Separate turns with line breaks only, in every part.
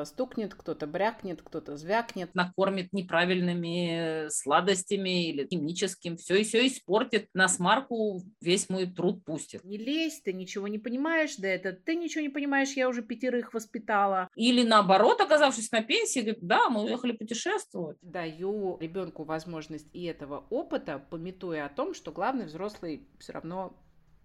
Кто-то стукнет, кто-то брякнет, кто-то звякнет.
Накормит неправильными сладостями или химическим. Все и все испортит. На смарку весь мой труд пустит.
Не лезь, ты ничего не понимаешь, да это ты ничего не понимаешь, я уже пятерых воспитала.
Или наоборот, оказавшись на пенсии, говорит, да, мы уехали путешествовать.
Даю ребенку возможность и этого опыта, пометуя о том, что главный взрослый все равно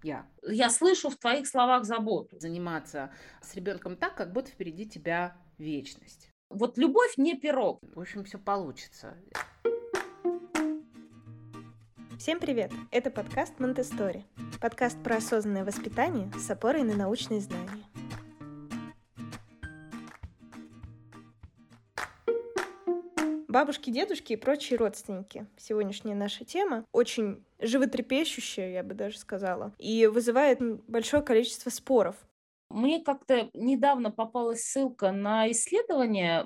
я.
Я слышу в твоих словах заботу.
Заниматься с ребенком так, как будто впереди тебя вечность.
Вот любовь не пирог.
В общем, все получится.
Всем привет! Это подкаст Монтестори. Подкаст про осознанное воспитание с опорой на научные знания. Бабушки, дедушки и прочие родственники. Сегодняшняя наша тема очень животрепещущая, я бы даже сказала, и вызывает большое количество споров.
Мне как-то недавно попалась ссылка на исследование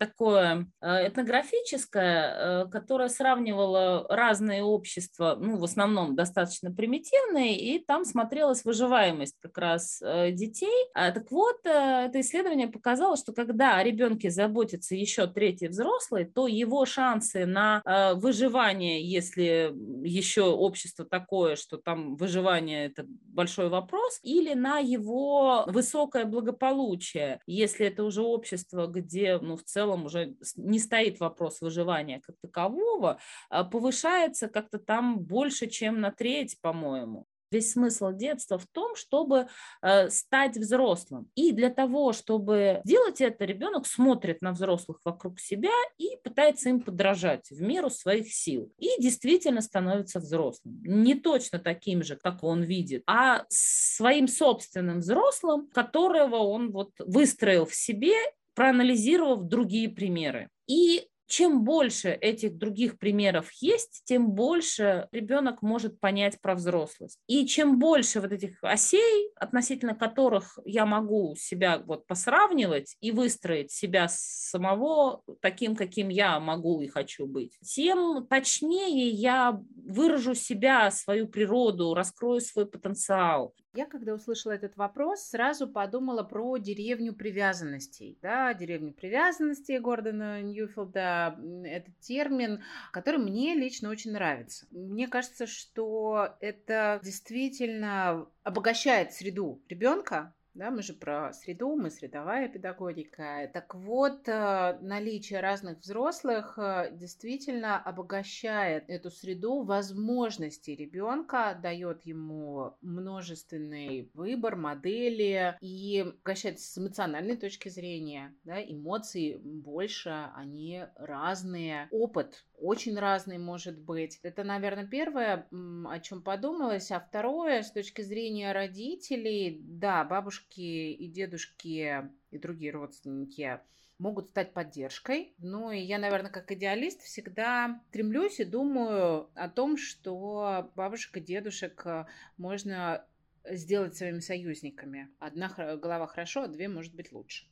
такое э, этнографическое, э, которое сравнивало разные общества, ну, в основном достаточно примитивные, и там смотрелась выживаемость как раз э, детей. А, так вот, это исследование показало, что когда о ребенке заботится еще третий взрослый, то его шансы на выживание, если еще общество такое, что там выживание – это большой вопрос, или на его высокое благополучие, если это уже общество, где ну, в целом уже не стоит вопрос выживания как такового, а повышается как-то там больше, чем на треть, по-моему. Весь смысл детства в том, чтобы э, стать взрослым. И для того, чтобы делать это, ребенок смотрит на взрослых вокруг себя и пытается им подражать в меру своих сил. И действительно становится взрослым. Не точно таким же, как он видит, а своим собственным взрослым, которого он вот выстроил в себе проанализировав другие примеры. И чем больше этих других примеров есть, тем больше ребенок может понять про взрослость. И чем больше вот этих осей, относительно которых я могу себя вот посравнивать и выстроить себя самого таким, каким я могу и хочу быть, тем точнее я выражу себя, свою природу, раскрою свой потенциал.
Я, когда услышала этот вопрос, сразу подумала про деревню привязанностей. Да, деревню привязанностей Гордона Ньюфилда – это термин, который мне лично очень нравится. Мне кажется, что это действительно обогащает среду ребенка, да, мы же про среду, мы средовая педагогика. Так вот, э, наличие разных взрослых э, действительно обогащает эту среду возможностей ребенка, дает ему множественный выбор, модели и обогащает с эмоциональной точки зрения. Да, эмоции больше, они разные. Опыт очень разный может быть. Это, наверное, первое, о чем подумалось. А второе, с точки зрения родителей, да, бабушки и дедушки и другие родственники могут стать поддержкой. Ну и я, наверное, как идеалист всегда стремлюсь и думаю о том, что бабушек и дедушек э, можно сделать своими союзниками. Одна голова хорошо, а две может быть лучше.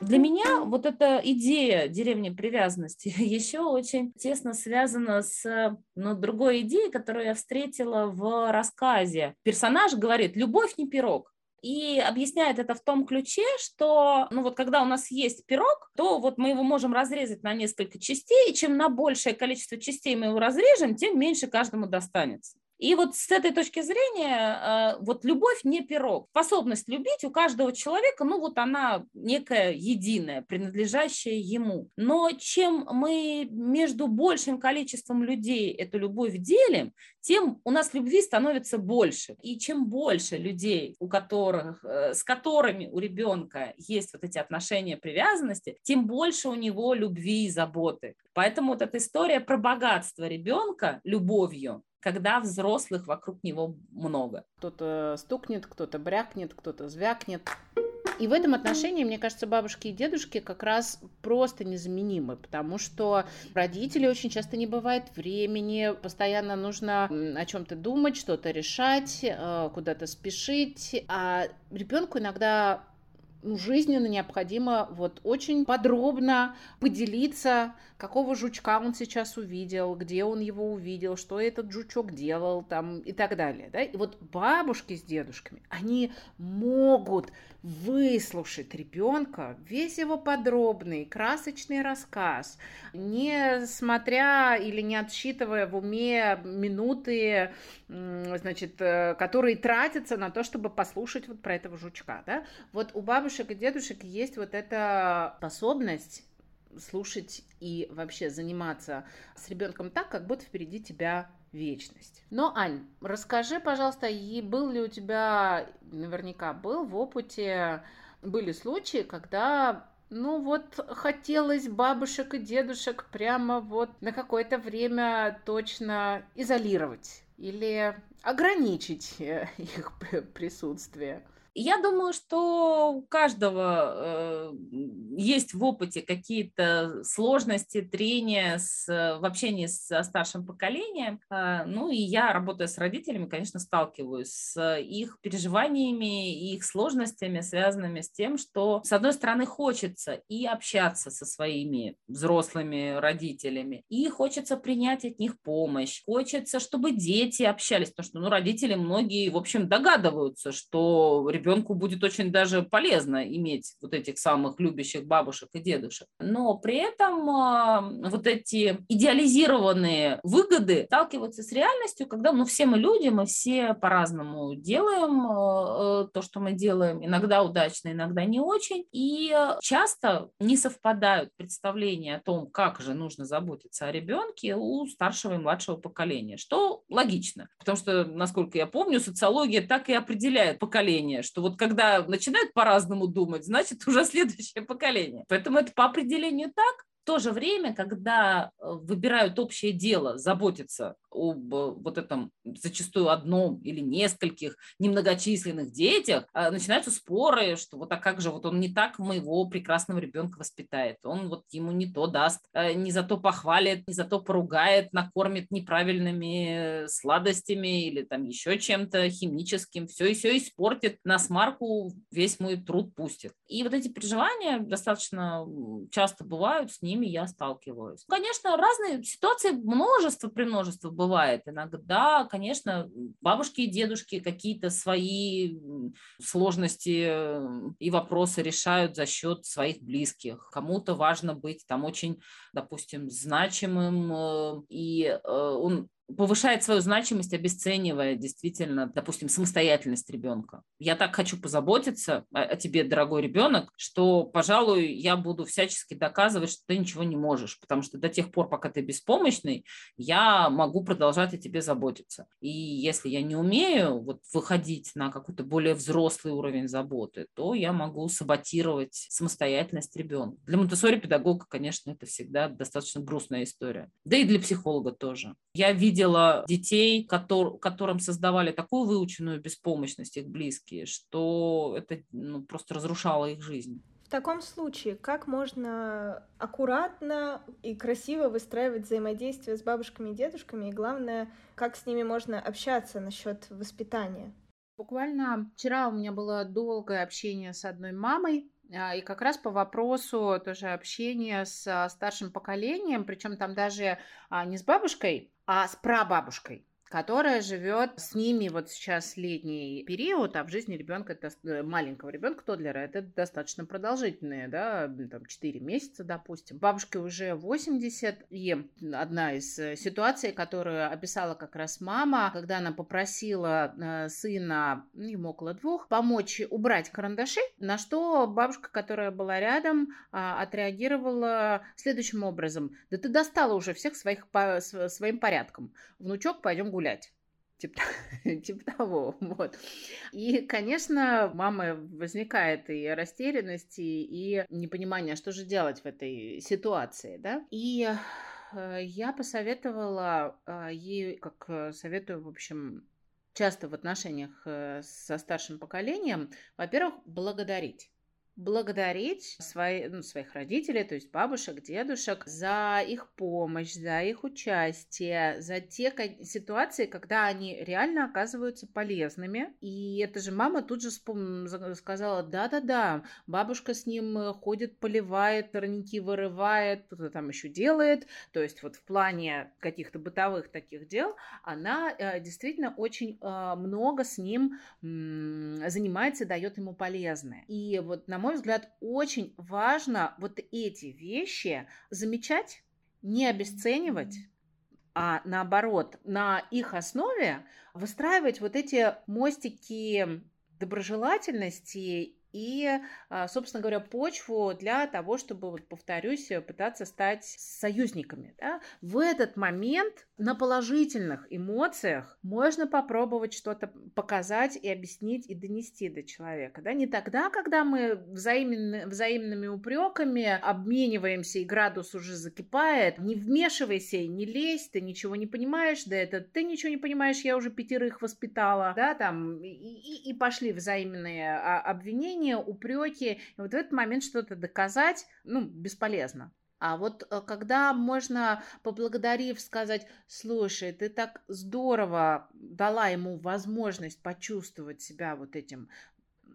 Для меня вот эта идея деревни привязанности еще очень тесно связана с ну, другой идеей, которую я встретила в рассказе. Персонаж говорит, любовь не пирог. И объясняет это в том ключе, что, ну вот когда у нас есть пирог, то вот мы его можем разрезать на несколько частей, и чем на большее количество частей мы его разрежем, тем меньше каждому достанется. И вот с этой точки зрения, э, вот любовь не пирог. Способность любить у каждого человека, ну вот она некая единая, принадлежащая ему. Но чем мы между большим количеством людей эту любовь делим, тем у нас любви становится больше. И чем больше людей, у которых, э, с которыми у ребенка есть вот эти отношения привязанности, тем больше у него любви и заботы. Поэтому вот эта история про богатство ребенка любовью, когда взрослых вокруг него много.
Кто-то стукнет, кто-то брякнет, кто-то звякнет. И в этом отношении, мне кажется, бабушки и дедушки как раз просто незаменимы, потому что родители очень часто не бывает времени, постоянно нужно о чем-то думать, что-то решать, э, куда-то спешить, а ребенку иногда ну, жизненно необходимо вот очень подробно поделиться, какого жучка он сейчас увидел, где он его увидел, что этот жучок делал там и так далее. Да? И вот бабушки с дедушками, они могут выслушать ребенка весь его подробный, красочный рассказ, не смотря или не отсчитывая в уме минуты, значит, э, которые тратятся на то, чтобы послушать вот про этого жучка. Да? Вот у бабушек и дедушек есть вот эта способность слушать и вообще заниматься с ребенком так, как будто впереди тебя вечность. Но, Ань, расскажи, пожалуйста, и был ли у тебя, наверняка был в опыте, были случаи, когда ну вот хотелось бабушек и дедушек прямо вот на какое-то время точно изолировать или ограничить э, их присутствие.
Я думаю, что у каждого э, есть в опыте какие-то сложности, трения с, в общении со старшим поколением. Э, ну и я, работая с родителями, конечно, сталкиваюсь с их переживаниями их сложностями, связанными с тем, что, с одной стороны, хочется и общаться со своими взрослыми родителями, и хочется принять от них помощь, хочется, чтобы дети общались, потому что ну, родители многие, в общем, догадываются, что ребенку будет очень даже полезно иметь вот этих самых любящих бабушек и дедушек. Но при этом а, вот эти идеализированные выгоды сталкиваются с реальностью, когда ну, все мы люди, мы все по-разному делаем а, э, то, что мы делаем, иногда удачно, иногда не очень, и часто не совпадают представления о том, как же нужно заботиться о ребенке у старшего и младшего поколения, что логично, потому что, насколько я помню, социология так и определяет поколение, что вот когда начинают по-разному думать, значит, уже следующее поколение. Поэтому это по определению так, в то же время, когда э, выбирают общее дело, заботиться об э, вот этом зачастую одном или нескольких немногочисленных детях, а, начинаются споры, что вот а как же, вот он не так моего прекрасного ребенка воспитает, он вот ему не то даст, э, не за то похвалит, не за то поругает, накормит неправильными сладостями или там еще чем-то химическим, все и все испортит, на смарку весь мой труд пустит. И вот эти переживания достаточно часто бывают, с ними я сталкиваюсь. Конечно, разные ситуации, множество при множество бывает. Иногда, конечно, бабушки и дедушки какие-то свои сложности и вопросы решают за счет своих близких. Кому-то важно быть там очень, допустим, значимым, э, и э, он повышает свою значимость, обесценивая действительно, допустим, самостоятельность ребенка. Я так хочу позаботиться о, о тебе, дорогой ребенок, что, пожалуй, я буду всячески доказывать, что ты ничего не можешь, потому что до тех пор, пока ты беспомощный, я могу продолжать о тебе заботиться. И если я не умею вот выходить на какой-то более взрослый уровень заботы, то я могу саботировать самостоятельность ребенка. Для монтессори педагога, конечно, это всегда достаточно грустная история. Да и для психолога тоже. Я видела видела детей, котор, которым создавали такую выученную беспомощность их близкие, что это ну, просто разрушало их жизнь.
В таком случае, как можно аккуратно и красиво выстраивать взаимодействие с бабушками и дедушками, и главное, как с ними можно общаться насчет воспитания?
Буквально вчера у меня было долгое общение с одной мамой, а, и как раз по вопросу тоже общения с старшим поколением, причем там даже а, не с бабушкой, а с прабабушкой которая живет с ними вот сейчас летний период, а в жизни ребенка, э, маленького ребенка Тодлера, это достаточно продолжительные, да, там 4 месяца, допустим. Бабушке уже 80, и одна из э, ситуаций, которую описала как раз мама, когда она попросила э, сына, ну, ему около двух, помочь убрать карандаши, на что бабушка, которая была рядом, а, отреагировала следующим образом. Да ты достала уже всех своих, по, своим порядком. Внучок, пойдем гулять гулять. Типа, типа того, вот. И, конечно, мама возникает и растерянность, и, и непонимание, что же делать в этой ситуации, да. И э, я посоветовала э, ей, как э, советую, в общем, часто в отношениях со старшим поколением, во-первых, благодарить благодарить свои, ну, своих родителей, то есть бабушек, дедушек, за их помощь, за их участие, за те ситуации, когда они реально оказываются полезными. И эта же мама тут же сказала, да-да-да, бабушка с ним ходит, поливает, сорняки вырывает, что-то там еще делает. То есть вот в плане каких-то бытовых таких дел она э, действительно очень э, много с ним э, занимается, дает ему полезное. И вот, на мой взгляд, очень важно вот эти вещи замечать, не обесценивать, а наоборот, на их основе выстраивать вот эти мостики доброжелательности и, а, собственно говоря, почву для того, чтобы, вот, повторюсь, пытаться стать союзниками. Да? В этот момент на положительных эмоциях можно попробовать что-то показать и объяснить и донести до человека. Да? Не тогда, когда мы взаимно, взаимными упреками обмениваемся и градус уже закипает. Не вмешивайся не лезь, ты ничего не понимаешь, да это ты ничего не понимаешь, я уже пятерых воспитала, да, там, и, и, и пошли взаимные а, обвинения обвинения, упреки. И вот в этот момент что-то доказать, ну, бесполезно. А вот э, когда можно, поблагодарив, сказать, слушай, ты так здорово дала ему возможность почувствовать себя вот этим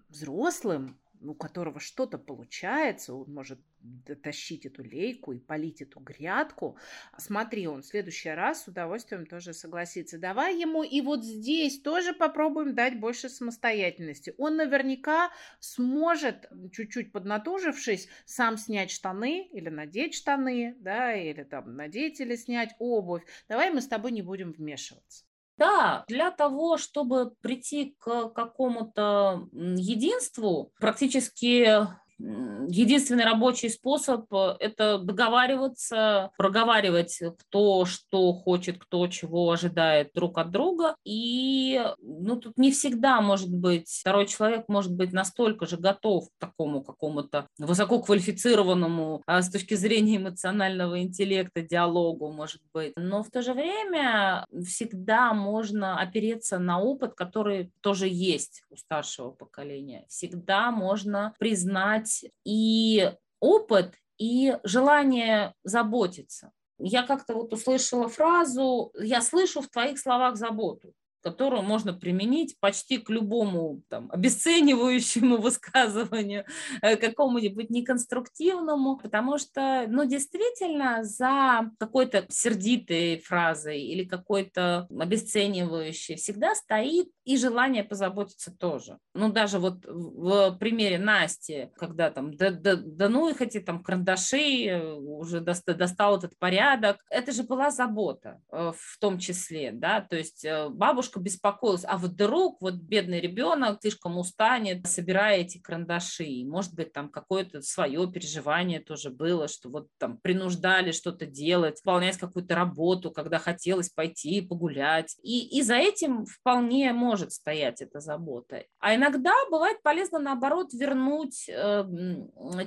взрослым, у которого что-то получается, он может дотащить эту лейку и полить эту грядку. Смотри, он в следующий раз с удовольствием тоже согласится. Давай ему и вот здесь тоже попробуем дать больше самостоятельности. Он наверняка сможет, чуть-чуть поднатужившись, сам снять штаны или надеть штаны, да, или там надеть или снять обувь. Давай мы с тобой не будем вмешиваться.
Да, для того, чтобы прийти к какому-то единству, практически единственный рабочий способ э, – это договариваться, проговаривать, кто что хочет, кто чего ожидает друг от друга. И ну, тут не всегда может быть, второй человек может быть настолько же готов к такому какому-то высококвалифицированному а с точки зрения эмоционального интеллекта диалогу, может быть. Но в то же время всегда можно опереться на опыт, который тоже есть у старшего поколения. Всегда можно признать дать и опыт, и желание заботиться. Я как-то вот услышала фразу «я слышу в твоих словах заботу» которую можно применить почти к любому там, обесценивающему высказыванию, э, какому-нибудь неконструктивному, потому что, ну, действительно, за какой-то сердитой фразой или какой-то обесценивающей всегда стоит и желание позаботиться тоже. Ну, даже вот в примере Насти, когда там, да, да, да ну их эти там карандаши, э, уже достал этот порядок, это же была забота э, в том числе, да, то есть бабушка немножко беспокоилась, а вдруг вот бедный ребенок слишком устанет, собирая эти карандаши. может быть, там какое-то свое переживание тоже было, что вот там принуждали что-то делать, выполнять какую-то работу, когда хотелось пойти погулять. И, и за этим вполне может стоять эта забота. А иногда бывает полезно, наоборот, вернуть э,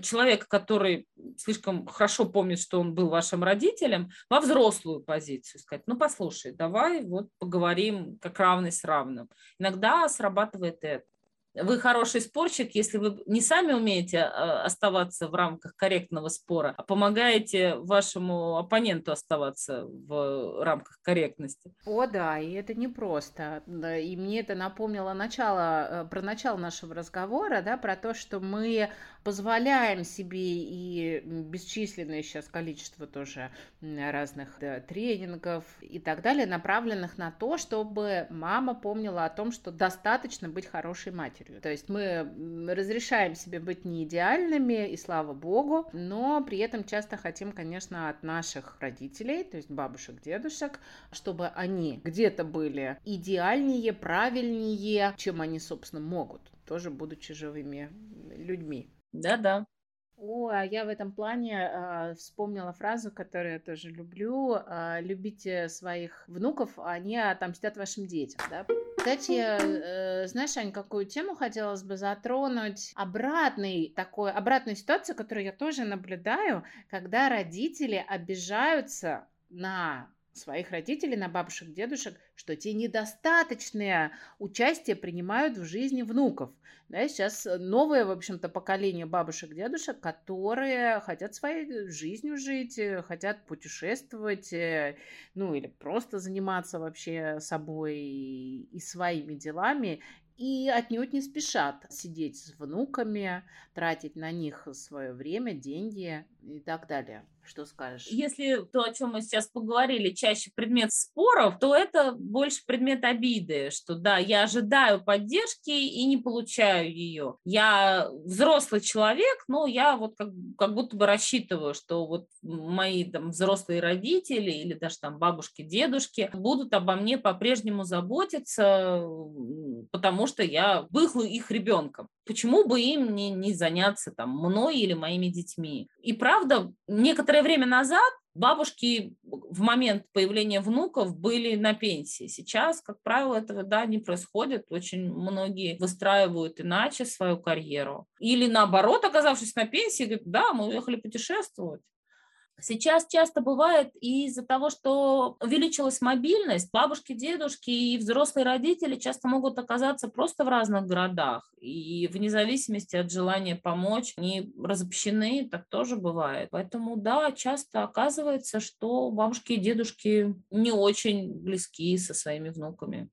человека, который слишком хорошо помнит, что он был вашим родителем, во взрослую позицию. Сказать, ну, послушай, давай вот поговорим как равный с равным. Иногда срабатывает это. Вы хороший спорщик, если вы не сами умеете а, оставаться в рамках корректного спора, а помогаете вашему оппоненту оставаться в рамках корректности.
О, да, и это непросто. И мне это напомнило начало, э, про начало нашего разговора, да, про то, что мы позволяем себе и бесчисленное сейчас количество тоже разных да, тренингов и так далее, направленных на то, чтобы мама помнила о том, что достаточно быть хорошей матерью. То есть мы разрешаем себе быть не идеальными, и слава богу, но при этом часто хотим, конечно, от наших родителей, то есть бабушек, дедушек, чтобы они где-то были идеальнее, правильнее, чем они, собственно, могут, тоже будучи живыми людьми.
Да-да.
О, а я в этом плане э, вспомнила фразу, которую я тоже люблю. Э, любите своих внуков, они отомстят вашим детям. Да? Кстати, э, знаешь, Ань, какую тему хотелось бы затронуть? Обратный такой, обратную ситуацию, которую я тоже наблюдаю, когда родители обижаются на своих родителей, на бабушек, дедушек, что те недостаточное участие принимают в жизни внуков. Да, сейчас новое, в общем-то, поколение бабушек, дедушек, которые хотят своей жизнью жить, хотят путешествовать, э, ну или просто заниматься вообще собой и своими делами, и отнюдь не спешат сидеть с внуками, тратить на них свое время, деньги и так далее. Что скажешь?
Если то, о чем мы сейчас поговорили, чаще предмет споров, то это больше предмет обиды, что да, я ожидаю поддержки и не получаю ее. Я взрослый человек, но я вот как, как будто бы рассчитываю, что вот мои там взрослые родители или даже там бабушки, дедушки будут обо мне по-прежнему заботиться, потому что я был их ребенком. Почему бы им не, не заняться там мной или моими детьми? И правда, некоторое время назад бабушки в момент появления внуков были на пенсии. Сейчас, как правило, этого да, не происходит. Очень многие выстраивают иначе свою карьеру. Или наоборот, оказавшись на пенсии, говорят, да, мы уехали путешествовать. Сейчас часто бывает из-за того, что увеличилась мобильность, бабушки, дедушки и взрослые родители часто могут оказаться просто в разных городах. И вне зависимости от желания помочь, они разобщены, так тоже бывает. Поэтому да, часто оказывается, что бабушки и дедушки не очень близки со своими внуками.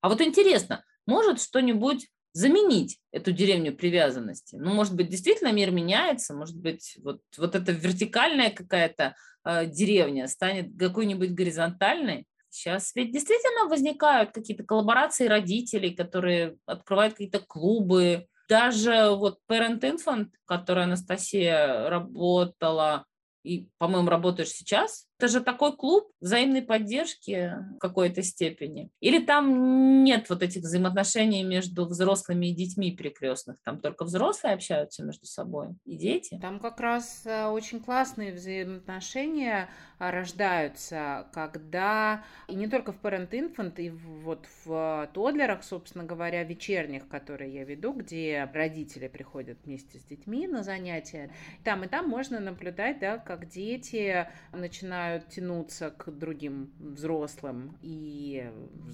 А вот интересно, может что-нибудь заменить эту деревню привязанности. Ну, может быть, действительно мир меняется, может быть, вот, вот эта вертикальная какая-то э, деревня станет какой-нибудь горизонтальной. Сейчас ведь действительно возникают какие-то коллаборации родителей, которые открывают какие-то клубы. Даже вот Parent Infant, которая Анастасия работала, и, по-моему, работаешь сейчас, это же такой клуб взаимной поддержки в какой-то степени. Или там нет вот этих взаимоотношений между взрослыми и детьми перекрестных? Там только взрослые общаются между собой и дети?
Там как раз э, очень классные взаимоотношения а, рождаются, когда и не только в Parent Infant, и вот в тодлерах, собственно говоря, вечерних, которые я веду, где родители приходят вместе с детьми на занятия. Там и там можно наблюдать, да, как дети начинают начинают тянуться к другим взрослым, и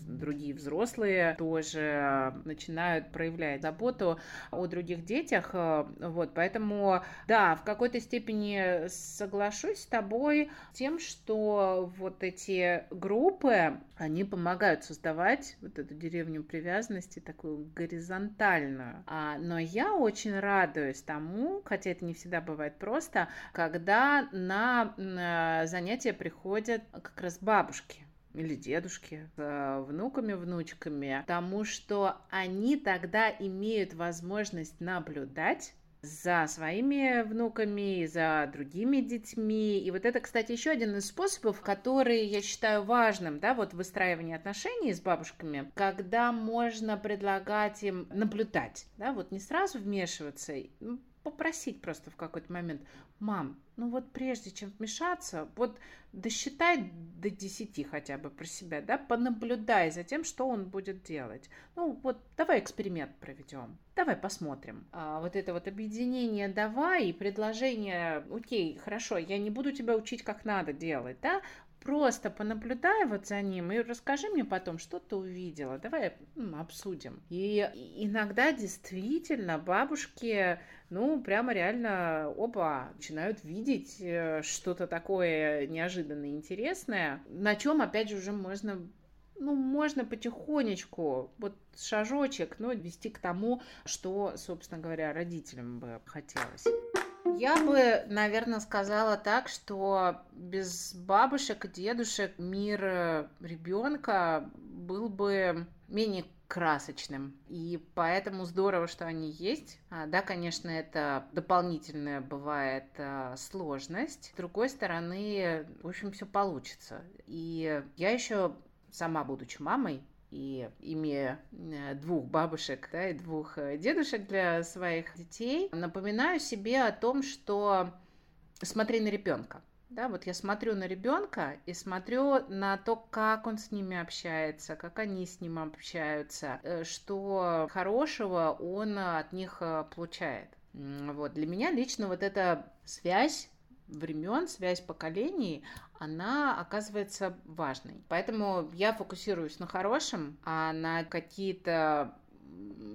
другие взрослые тоже начинают проявлять заботу о других детях. Вот, поэтому, да, в какой-то степени соглашусь с тобой тем, что вот эти группы, они помогают создавать вот эту деревню привязанности такую горизонтальную. А, но я очень радуюсь тому, хотя это не всегда бывает просто, когда на занятия занятия приходят как раз бабушки или дедушки с внуками, внучками, потому что они тогда имеют возможность наблюдать за своими внуками, за другими детьми. И вот это, кстати, еще один из способов, который я считаю важным, да, вот выстраивание отношений с бабушками, когда можно предлагать им наблюдать, да, вот не сразу вмешиваться, попросить просто в какой-то момент, мам, ну вот прежде чем вмешаться, вот досчитай до 10 хотя бы про себя, да, понаблюдай за тем, что он будет делать. Ну вот давай эксперимент проведем, давай посмотрим. А вот это вот объединение давай и предложение, окей, хорошо, я не буду тебя учить, как надо делать, да, Просто понаблюдай вот за ним и расскажи мне потом, что ты увидела. Давай ну, обсудим. И иногда действительно бабушки, ну, прямо реально оба начинают видеть э, что-то такое неожиданное, интересное, на чем, опять же, уже можно ну, можно потихонечку, вот шажочек, но вести к тому, что, собственно говоря, родителям бы хотелось. Я бы, наверное, сказала так, что без бабушек и дедушек мир э, ребенка был бы менее красочным. И поэтому здорово, что они есть. А, да, конечно, это дополнительная бывает а, сложность. С другой стороны, в общем, все получится. И я еще сама, будучи мамой, и имея э, двух бабушек да, и двух э, дедушек для своих детей, напоминаю себе о том, что смотри на ребенка. Да, вот я смотрю на ребенка и смотрю на то, как он с ними общается, как они с ним общаются, э, что хорошего он от них получает. Вот. Для меня лично вот эта связь времен, связь поколений, она оказывается важной. Поэтому я фокусируюсь на хорошем, а на какие-то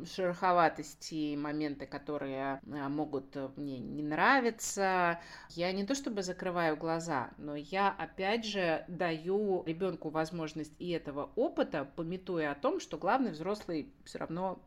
шероховатости, моменты, которые а, могут э, мне не нравиться. Я не то чтобы закрываю глаза, но я опять же даю ребенку возможность и этого опыта, пометуя о том, что главный взрослый все равно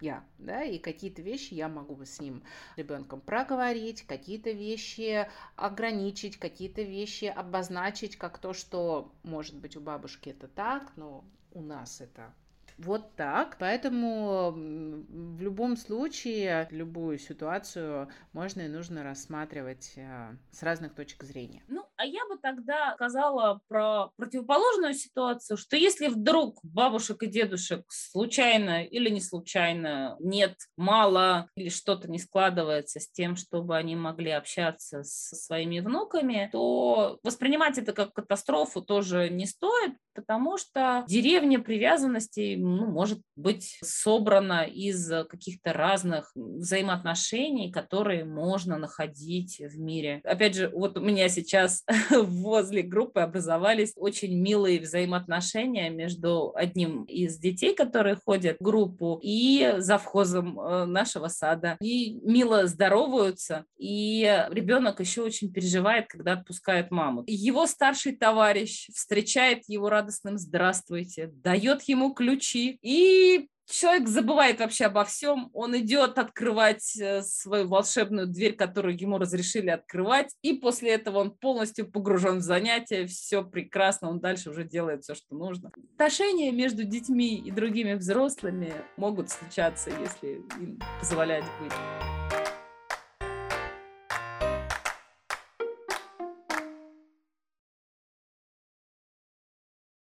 я, да, и какие-то вещи я могу с ним, ребенком проговорить, какие-то вещи ограничить, какие-то вещи обозначить, как то, что, может быть, у бабушки это так, но у нас это вот так. Поэтому в любом случае любую ситуацию можно и нужно рассматривать э, с разных точек зрения.
Ну, а я бы тогда сказала про противоположную ситуацию, что если вдруг бабушек и дедушек случайно или не случайно нет, мало или что-то не складывается с тем, чтобы они могли общаться со своими внуками, то воспринимать это как катастрофу тоже не стоит, потому что деревня привязанностей ну, может быть собрана из каких-то разных взаимоотношений, которые можно находить в мире. Опять же, вот у меня сейчас возле группы образовались очень милые взаимоотношения между одним из детей, которые ходят в группу, и завхозом э, нашего сада. И мило здороваются, и ребенок еще очень переживает, когда отпускает маму. Его старший товарищ встречает его радостным «здравствуйте», дает ему ключи и человек забывает вообще обо всем, он идет открывать э, свою волшебную дверь, которую ему разрешили открывать, и после этого он полностью погружен в занятия, все прекрасно, он дальше уже делает все, что нужно. Отношения между детьми и другими взрослыми могут случаться, если им позволять быть.